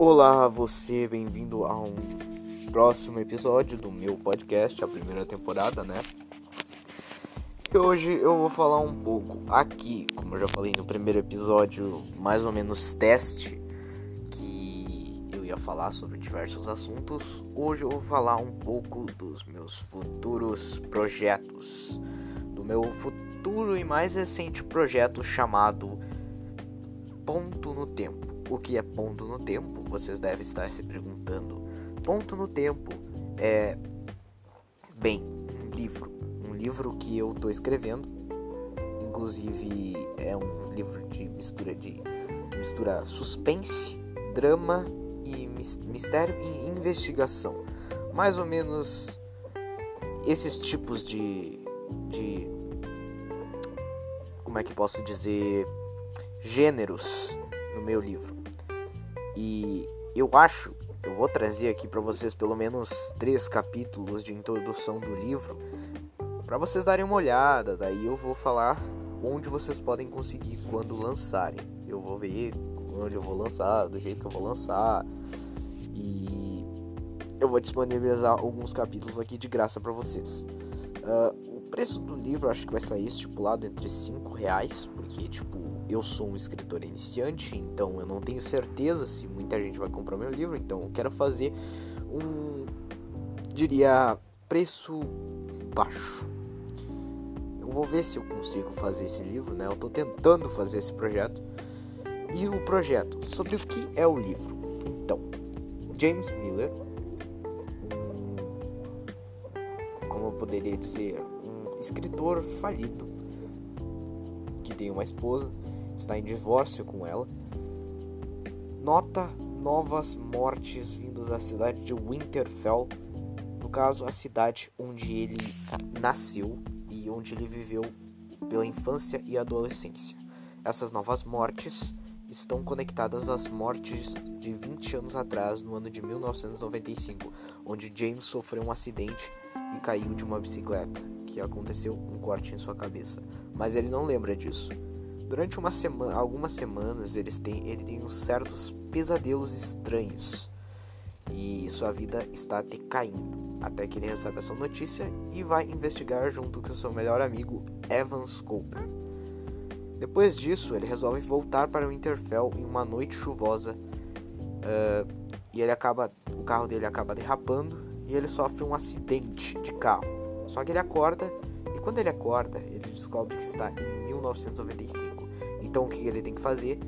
Olá, você, bem-vindo a um próximo episódio do meu podcast, a primeira temporada, né? E hoje eu vou falar um pouco aqui, como eu já falei no primeiro episódio, mais ou menos teste, que eu ia falar sobre diversos assuntos. Hoje eu vou falar um pouco dos meus futuros projetos, do meu futuro e mais recente projeto chamado Ponto no Tempo. O que é ponto no tempo? Vocês devem estar se perguntando. Ponto no tempo é bem um livro, um livro que eu estou escrevendo. Inclusive é um livro de mistura de que mistura suspense, drama e mistério e investigação. Mais ou menos esses tipos de de como é que posso dizer gêneros no meu livro. E eu acho, eu vou trazer aqui para vocês pelo menos três capítulos de introdução do livro para vocês darem uma olhada. Daí eu vou falar onde vocês podem conseguir quando lançarem. Eu vou ver onde eu vou lançar, do jeito que eu vou lançar e eu vou disponibilizar alguns capítulos aqui de graça para vocês. Uh, preço do livro acho que vai sair estipulado entre 5 reais, porque tipo eu sou um escritor iniciante, então eu não tenho certeza se muita gente vai comprar meu livro, então eu quero fazer um, diria, preço baixo. Eu vou ver se eu consigo fazer esse livro, né? Eu estou tentando fazer esse projeto. E o projeto, sobre o que é o livro? Então, James Miller, como eu poderia dizer, escritor falido que tem uma esposa está em divórcio com ela, nota novas mortes vindas da cidade de Winterfell, no caso a cidade onde ele nasceu e onde ele viveu pela infância e adolescência. Essas novas mortes estão conectadas às mortes de 20 anos atrás, no ano de 1995, onde James sofreu um acidente e caiu de uma bicicleta, que aconteceu um corte em sua cabeça, mas ele não lembra disso. Durante uma semana, algumas semanas ele tem uns certos pesadelos estranhos e sua vida está decaindo. Até que ele recebe essa notícia e vai investigar junto com seu melhor amigo Evans Cooper. Depois disso, ele resolve voltar para o Winterfell em uma noite chuvosa uh, e ele acaba, o carro dele acaba derrapando e ele sofre um acidente de carro. Só que ele acorda e quando ele acorda, ele descobre que está em 1995. Então o que ele tem que fazer?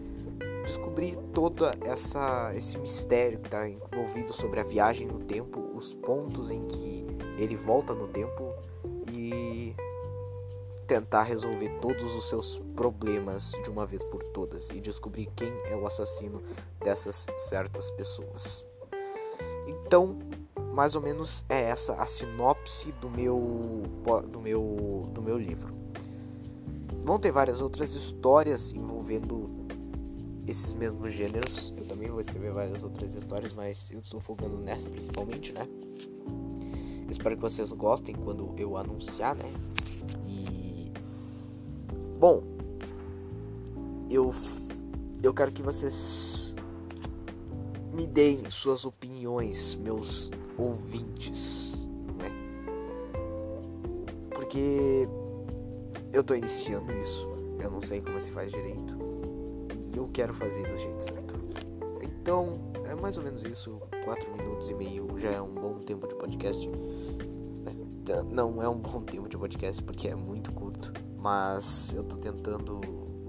Descobrir todo essa, esse mistério que está envolvido sobre a viagem no tempo, os pontos em que ele volta no tempo e tentar resolver todos os seus problemas de uma vez por todas e descobrir quem é o assassino dessas certas pessoas. Então, mais ou menos é essa a sinopse do meu do meu do meu livro. Vão ter várias outras histórias envolvendo esses mesmos gêneros. Eu também vou escrever várias outras histórias, mas eu estou focando nessa principalmente, né? Espero que vocês gostem quando eu anunciar, né? E bom, eu eu quero que vocês me deem suas opiniões, meus ouvintes, não é? Porque eu tô iniciando isso, eu não sei como se faz direito e eu quero fazer do jeito certo. Então, é mais ou menos isso, 4 minutos e meio já é um bom tempo de podcast. É, não é um bom tempo de podcast porque é muito curto, mas eu tô tentando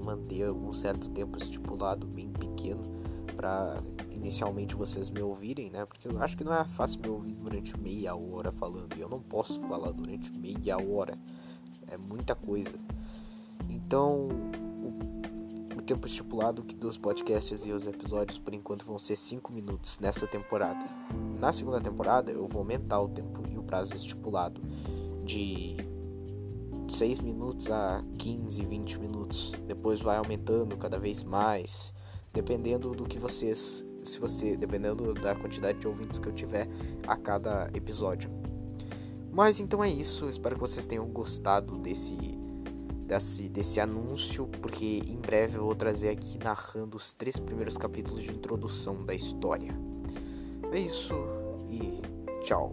manter um certo tempo estipulado bem pequeno para inicialmente vocês me ouvirem, né? Porque eu acho que não é fácil me ouvir durante meia hora falando. E eu não posso falar durante meia hora é muita coisa. Então, o, o tempo estipulado que dos podcasts e os episódios por enquanto vão ser 5 minutos nessa temporada. Na segunda temporada, eu vou aumentar o tempo e o prazo estipulado de 6 minutos a 15, 20 minutos. Depois vai aumentando cada vez mais, dependendo do que vocês, se você, dependendo da quantidade de ouvintes que eu tiver a cada episódio. Mas então é isso, espero que vocês tenham gostado desse desse, desse anúncio, porque em breve eu vou trazer aqui narrando os três primeiros capítulos de introdução da história. É isso e tchau.